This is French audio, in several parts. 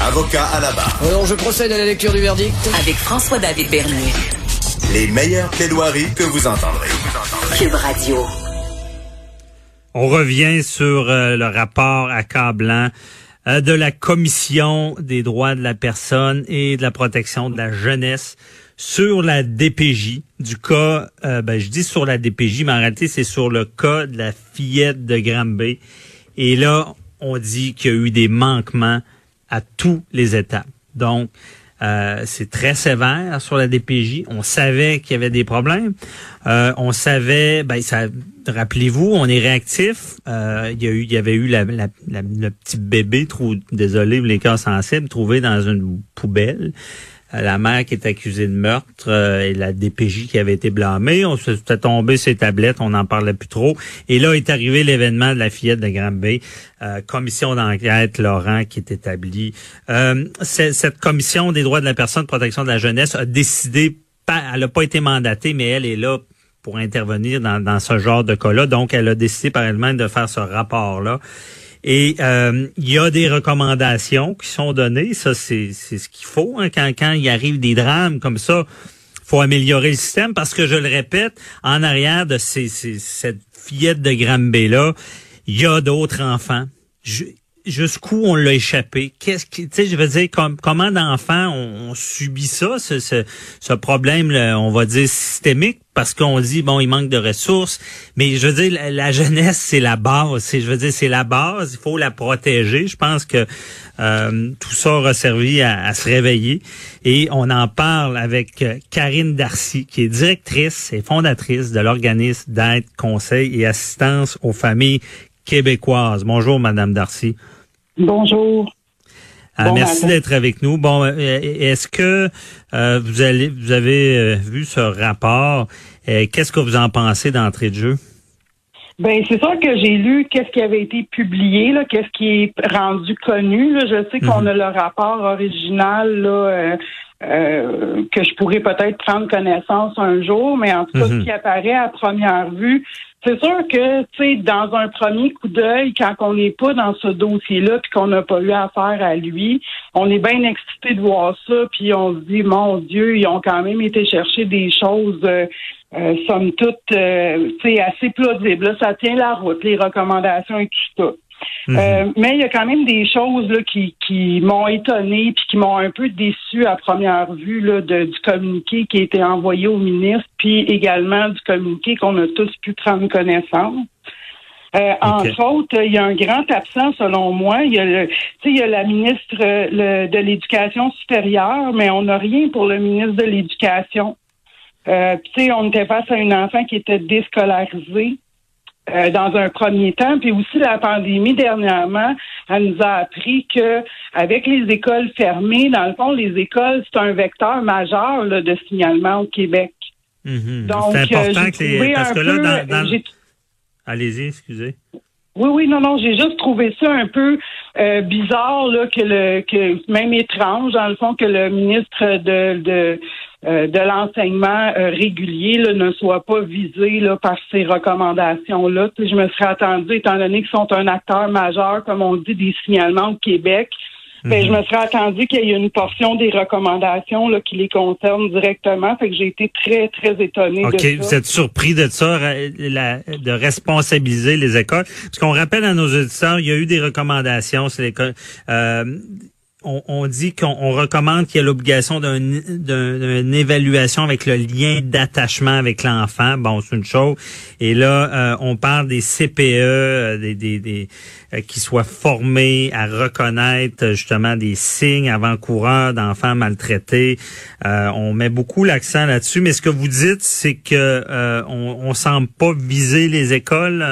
Avocat à la barre. Alors, je procède à la lecture du verdict. Avec François-David Bernier. Les meilleures plaidoiries que vous entendrez. Cube Radio. On revient sur euh, le rapport accablant euh, de la Commission des droits de la personne et de la protection de la jeunesse sur la DPJ du cas, euh, ben, je dis sur la DPJ, mais en réalité, c'est sur le cas de la fillette de Granby. Et là, on dit qu'il y a eu des manquements à tous les étapes. Donc, euh, c'est très sévère sur la DPJ. On savait qu'il y avait des problèmes. Euh, on savait, ben ça, rappelez-vous, on est réactif. Euh, il y avait eu le petit bébé, trou, désolé, les cas sensibles, trouvé dans une poubelle. Euh, la mère qui est accusée de meurtre euh, et la DPJ qui avait été blâmée. On se fait tomber ses tablettes, on n'en parlait plus trop. Et là est arrivé l'événement de la fillette de Granby. Euh, commission d'enquête, Laurent, qui est établie. cette commission des droits de la personne, protection de la jeunesse, a décidé, elle n'a pas été mandatée, mais elle est là pour intervenir dans, dans ce genre de cas-là. Donc, elle a décidé par elle-même de faire ce rapport-là. Et euh, il y a des recommandations qui sont données. Ça, c'est ce qu'il faut. Hein, quand, quand il arrive des drames comme ça, faut améliorer le système parce que, je le répète, en arrière de ces, cette fillette de Granby-là, il y a d'autres enfants. jusqu'où on l'a échappé? Qu'est-ce qui, tu sais, je veux dire, comment d'enfants on, subit ça, ce, ce, ce problème, on va dire systémique? Parce qu'on dit bon il manque de ressources. Mais je veux dire la, jeunesse c'est la base. C'est je veux dire c'est la base. Il faut la protéger. Je pense que euh, tout ça aura servi à, se réveiller. Et on en parle avec euh, Karine Darcy qui est directrice et fondatrice de l'organisme d'aide conseil et assistance aux familles québécoises. Bonjour madame Darcy. Bonjour ah, merci d'être avec nous. Bon, euh, est-ce que euh, vous allez, vous avez euh, vu ce rapport Qu'est-ce que vous en pensez d'entrée de jeu? Ben c'est sûr que j'ai lu qu'est-ce qui avait été publié, là, qu'est-ce qui est rendu connu. Là. Je sais qu'on mhm. a le rapport original là, que je pourrais peut-être prendre connaissance un jour, mais en tout cas, ce mhm. qui apparaît à première vue, c'est sûr que, tu sais, dans un premier coup d'œil, quand on n'est pas dans ce dossier-là, puis qu'on n'a pas eu affaire à lui, on est bien excité de voir ça, puis on se dit, mon Dieu, ils ont quand même été chercher des choses, euh, euh somme toute, euh, tu sais, assez plausibles. Ça tient la route, les recommandations et tout ça. Mhm. Euh, mais il y a quand même des choses là, qui, qui m'ont étonné puis qui m'ont un peu déçu à première vue là, de, du communiqué qui a été envoyé au ministre, puis également du communiqué qu'on a tous pu prendre connaissance. Euh, Entre autres, il y a un grand absent selon moi. Il y a, le, il y a la ministre le, de l'Éducation supérieure, mais on n'a rien pour le ministre de l'Éducation. Euh, on était face à une enfant qui était déscolarisée. Euh, dans un premier temps. Puis aussi la pandémie dernièrement, elle nous a appris que avec les écoles fermées, dans le fond, les écoles, c'est un vecteur majeur de signalement au Québec. Mm-hmm. Donc, c'est euh, important que les... parce que là, dans, allez-y, excusez. Oui, oui, non, non, j'ai juste trouvé ça un peu euh, bizarre là, que le que même étrange, dans le fond, que le ministre de, de euh, de l'enseignement euh, régulier là, ne soit pas visé là, par ces recommandations-là. Je me serais attendue, étant donné qu'ils sont un acteur majeur, comme on dit, des signalements au Québec, ben, je mhm. me serais attendu qu'il y ait une portion des recommandations là, qui les concernent directement. Fait que j'ai été très, très étonnée de ça. vous êtes surpris de ça, de responsabiliser les écoles? Parce qu'on rappelle à nos auditeurs, il y a eu des recommandations. C'est. Euh, on, dit qu'on recommande qu'il y ait l'obligation d'une évaluation avec le lien d'attachement avec l'enfant. Bon, c'est une chose. Et là, euh, on parle des CPE, euh, des, des, euh, qui soient formés à reconnaître justement des signes avant-coureurs d'enfants maltraités. on met beaucoup l'accent là-dessus. Mais ce que vous dites, c'est que on, on semble pas viser les écoles.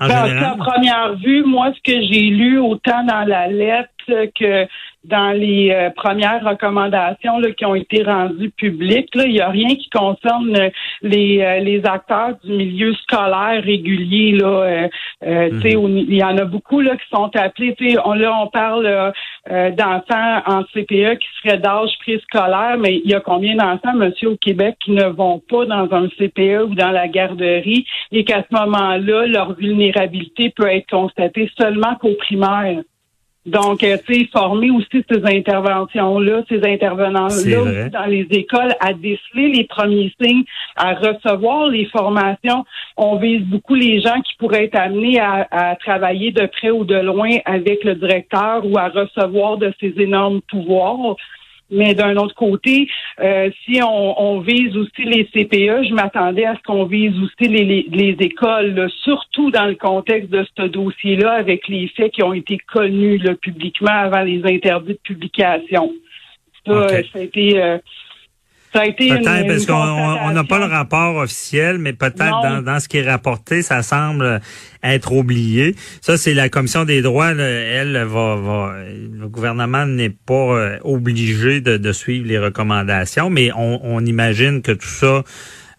En à première vue, moi, ce que j'ai lu autant dans la lettre que dans les euh, premières recommandations là, qui ont été rendues publiques, là, il n'y a rien qui concerne euh, les, euh, les acteurs du milieu scolaire régulier. Là, mhm. Il y en a beaucoup là, qui sont appelés. On, là, on parle d'enfants en CPE qui seraient d'âge préscolaire, mais il y a combien d'enfants, monsieur, au Québec, qui ne vont pas dans un CPE ou dans la garderie et qu'à ce moment-là, leur vulnérabilité peut être constatée seulement qu'au primaire? Donc, euh, tu sais, former aussi ces interventions-là, ces intervenants-là dans les écoles à déceler les premiers signes, à recevoir les formations. On vise beaucoup les gens qui pourraient être amenés à, à travailler de près ou de loin avec le directeur ou à recevoir de ces énormes pouvoirs. Mais d'un autre côté, euh, si on, vise aussi les CPE, je m'attendais à ce qu'on vise aussi les, les, écoles, surtout dans le contexte de ce dossier-là, avec les faits qui ont été connus publiquement avant les interdits de publication. Ça, ça a été euh, ça a été peut-être parce qu'on n'a pas le rapport officiel, mais peut-être dans, dans, ce qui est rapporté, ça semble être oublié. Ça, c'est la commission des droits. elle va, va, le gouvernement n'est pas euh, obligé de, de, suivre les recommandations, mais on, on imagine que tout ça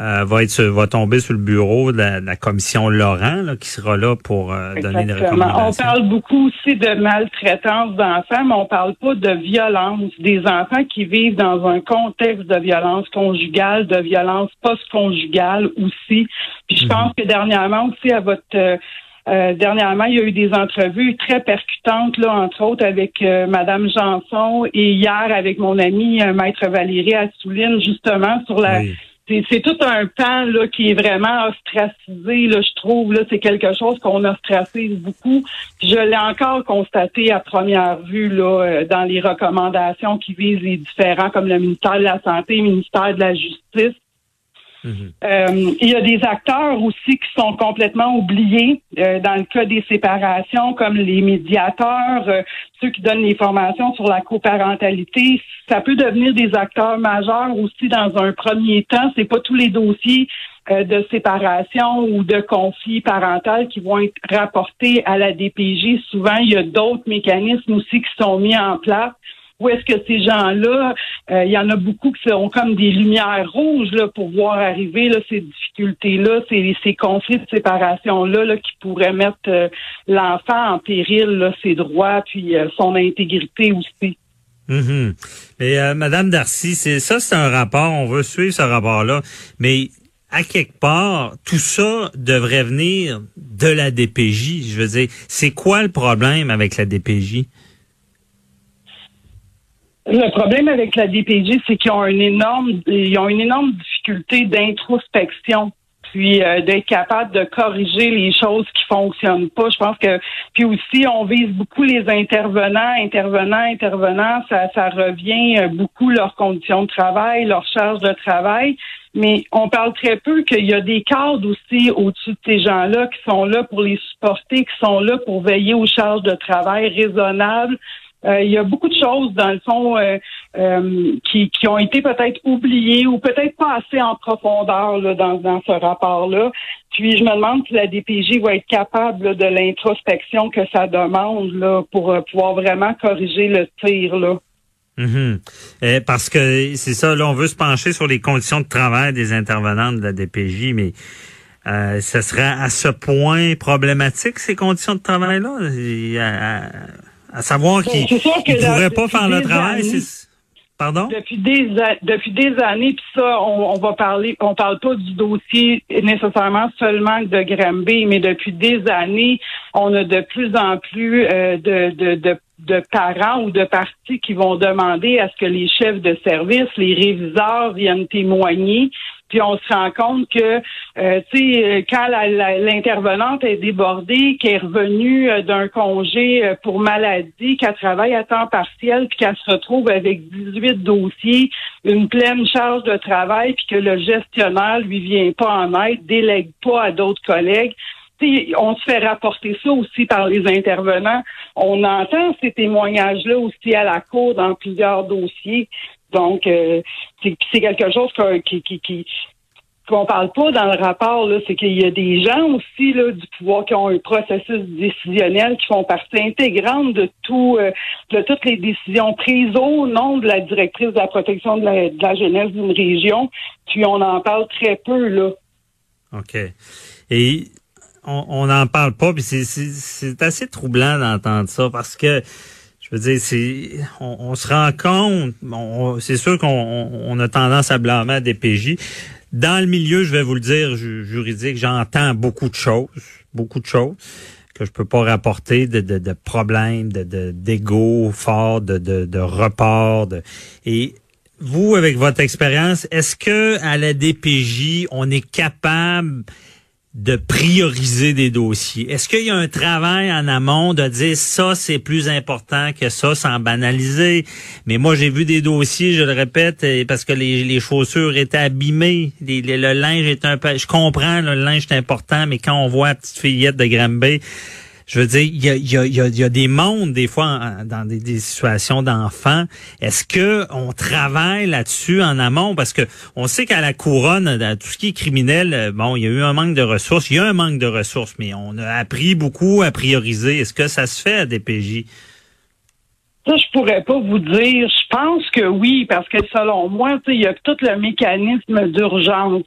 euh, va être va tomber sur le bureau de la, commission Laurent, là, qui sera là pour euh, donner des recommandations. On parle beaucoup aussi de maltraitance d'enfants, mais on parle pas de violence des enfants qui vivent dans un contexte de violence conjugale, de violence post-conjugale aussi. Puis je mhm. pense que dernièrement aussi à votre euh, dernièrement, il y a eu des entrevues très percutantes, là, entre autres avec Madame Janson et hier avec mon ami Maître Valérie Assouline, justement sur la c'est tout un pan là, qui est vraiment ostracisé, là, je trouve. Là, c'est quelque chose qu'on ostracise beaucoup. Je l'ai encore constaté à première vue là, euh, dans les recommandations qui visent les différents, comme le ministère de la Santé, le ministère de la Justice. Mhm. Euh, il y a des acteurs aussi qui sont complètement oubliés euh, dans le cas des séparations, comme les médiateurs, euh, ceux qui donnent les formations sur la coparentalité. Ça peut devenir des acteurs majeurs aussi dans un premier temps. C'est pas tous les dossiers de séparation ou de conflit parental qui vont être rapportés à la DPJ. Souvent, il y a d'autres mécanismes aussi qui sont mis en place où est-ce que ces gens-là, euh, il y en a beaucoup qui sont comme des lumières rouges là, pour voir arriver là, ces difficultés-là, ces, ces conflits de séparation-là là, qui pourraient mettre euh, l'enfant en péril, là, ses droits, puis euh, son intégrité aussi. Mm Mais Madame Darcy, c'est ça, c'est un rapport. On veut suivre ce rapport-là, mais à quelque part, tout ça devrait venir de la DPJ. Je veux dire, c'est quoi le problème avec la DPJ? Le problème avec la DPJ, c'est qu'ils ont une énorme, ils ont une énorme difficulté d'introspection puis euh, d'être capable de corriger les choses qui fonctionnent pas. Je pense que puis aussi on vise beaucoup les intervenants, intervenants, intervenants, ça, ça revient euh, beaucoup leurs conditions de travail, leur charge de travail. Mais on parle très peu qu'il y a des cadres aussi au-dessus de ces gens-là qui sont là pour les supporter, qui sont là pour veiller aux charges de travail raisonnables, euh, il y a beaucoup de choses, dans le fond, euh, euh, qui, qui, ont été peut-être oubliées ou peut-être pas assez en profondeur là, dans, dans, ce rapport-là. Puis je me demande si la DPJ va être capable de l'introspection que ça demande là, pour pouvoir vraiment corriger le tir. Là. Mm-hmm. parce que c'est ça, là, on veut se pencher sur les conditions de travail des intervenants de la DPJ, mais euh, ce serait à ce point problématique, ces conditions de travail-là? À savoir ben, qu'il ne pourrait pas faire le travail. Pardon? Depuis des, depuis des années, puis ça, on, va parler, on parle pas du dossier nécessairement seulement de Granby, mais depuis des années, on a de plus en plus euh, de, de, de, de parents ou de partis qui vont demander à ce que les chefs de service, les réviseurs viennent témoigner puis on se rend compte que, euh, tu sais, quand l'intervenante est débordée, qu'elle est revenue euh, d'un congé euh, pour maladie, qu'elle travaille à temps partiel, puis qu'elle se retrouve avec 18 dossiers, une pleine charge de travail, puis que le gestionnaire lui vient pas en aide, délègue pas à d'autres collègues. on se fait rapporter ça aussi par les intervenants. On entend ces témoignages-là aussi à la cour dans plusieurs dossiers. Donc, euh, c'est quelque chose qui qu'on parle pas dans le rapport, là, c'est qu'il y a des gens aussi là, du pouvoir qui ont un processus décisionnel qui font partie intégrante de tout euh, de toutes les décisions prises au nom de la directrice de la protection de la, de la jeunesse d'une région. Puis on en parle très peu là. OK. Et on n'en parle pas, puis c'est assez troublant d'entendre ça parce que je veux dire, c'est, on, se rend compte, c'est sûr qu'on a tendance à blâmer à DPJ. Dans le milieu, je vais vous le dire, juridique, j'entends beaucoup de choses, beaucoup de choses que je peux pas rapporter de, de, de problèmes, de d'ego fort, de, de, de report. De, et vous, avec votre expérience, est-ce que à la DPJ, on est capable de prioriser des dossiers? Est-ce qu'il y a un travail en amont de dire ça, c'est plus important que ça, sans banaliser? Mais moi, j'ai vu des dossiers, je le répète, parce que les, chaussures étaient abîmées, le linge est un peu... Je comprends, le linge est important, mais quand on voit la petite fillette de Granby, je veux dire, il y a, des mondes, des fois, dans des, des situations d'enfants. Est-ce que on travaille là-dessus en amont? Parce que on sait qu'à la couronne, dans tout ce qui est criminel, euh, bon, il y a eu un manque de ressources. Il y a un manque de ressources, mais on a appris beaucoup à prioriser. Est-ce que ça se fait à DPJ? Ça, je pourrais pas vous dire. Je pense que oui, parce que selon moi, il y a tout le mécanisme d'urgence.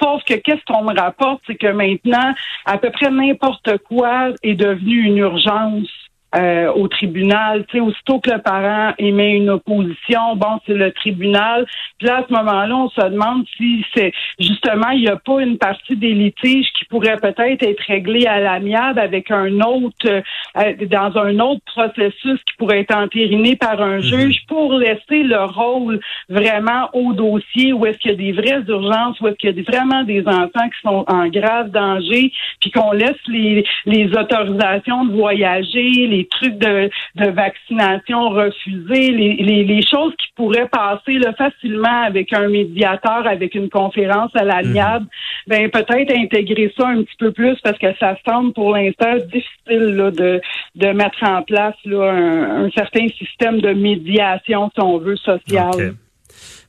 Sauf que qu'est-ce qu'on me rapporte, c'est que maintenant, à peu près n'importe quoi est devenu une urgence. Euh, au tribunal. Tu sais, aussitôt que le parent émet une opposition, bon, c'est le tribunal. Puis là, à ce moment-là, on se demande si c'est justement il n'y a pas une partie des litiges qui pourrait peut-être être réglée à l'amiable avec un autre euh, dans un autre processus qui pourrait être entériné par un mhm. juge pour laisser le rôle vraiment au dossier où est-ce qu'il y a des vraies urgences, où est-ce qu'il y a vraiment des enfants qui sont en grave danger, puis qu'on laisse les, les autorisations de voyager, les les trucs de, vaccination refusés, les, les, choses qui pourraient passer facilement avec un médiateur, avec une conférence à l'amiable, mhm. ben peut-être intégrer ça un petit peu plus parce que ça semble pour l'instant difficile de, de mettre en place un, certain système de médiation, si on veut, sociale.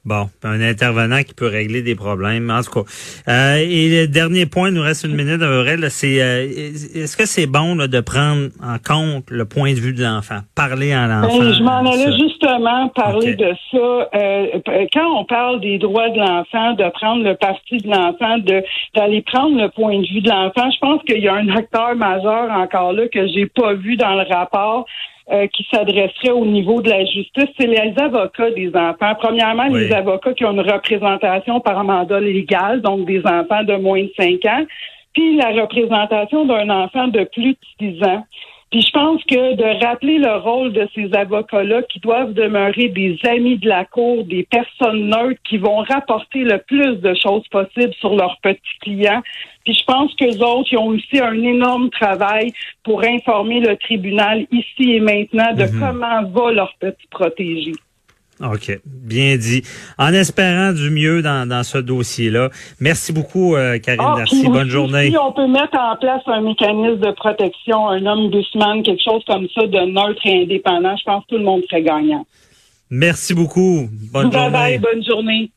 Bon, un intervenant qui peut régler des problèmes, en tout cas. Euh, et le dernier point, il nous reste une minute à vrai, c'est euh, est-ce que c'est bon de prendre en compte le point de vue de l'enfant, parler à ben, l'enfant? je m'en allais justement parler de ça. Euh, quand on parle des droits de l'enfant, de prendre le parti de l'enfant, de d'aller prendre le point de vue de l'enfant, je pense qu'il y a un acteur majeur encore là que j'ai pas vu dans le rapport. Euh, qui s'adresserait au niveau de la justice, c'est les avocats des enfants. Premièrement, les avocats qui ont une représentation par mandat légal, donc des enfants de moins de 5 ans, puis la représentation d'un enfant de plus de 6 ans. Puis je pense que de rappeler le rôle de ces avocats-là qui doivent demeurer des amis de la cour, des personnes neutres qui vont rapporter le plus de choses possibles sur leurs petits clients. Puis je pense que les autres, ils ont aussi un énorme travail pour informer le tribunal ici et maintenant de mhm. comment va leur petit protégé. OK, bien dit. En espérant du mieux dans, dans ce dossier-là. Merci beaucoup, euh, Karine ah, Merci. Bonne journée. Si on peut mettre en place un mécanisme de protection, un homme doucement, quelque chose comme ça, de neutre et indépendant, je pense que tout le monde serait gagnant. Merci beaucoup. Bonne journée. Bye, bonne journée.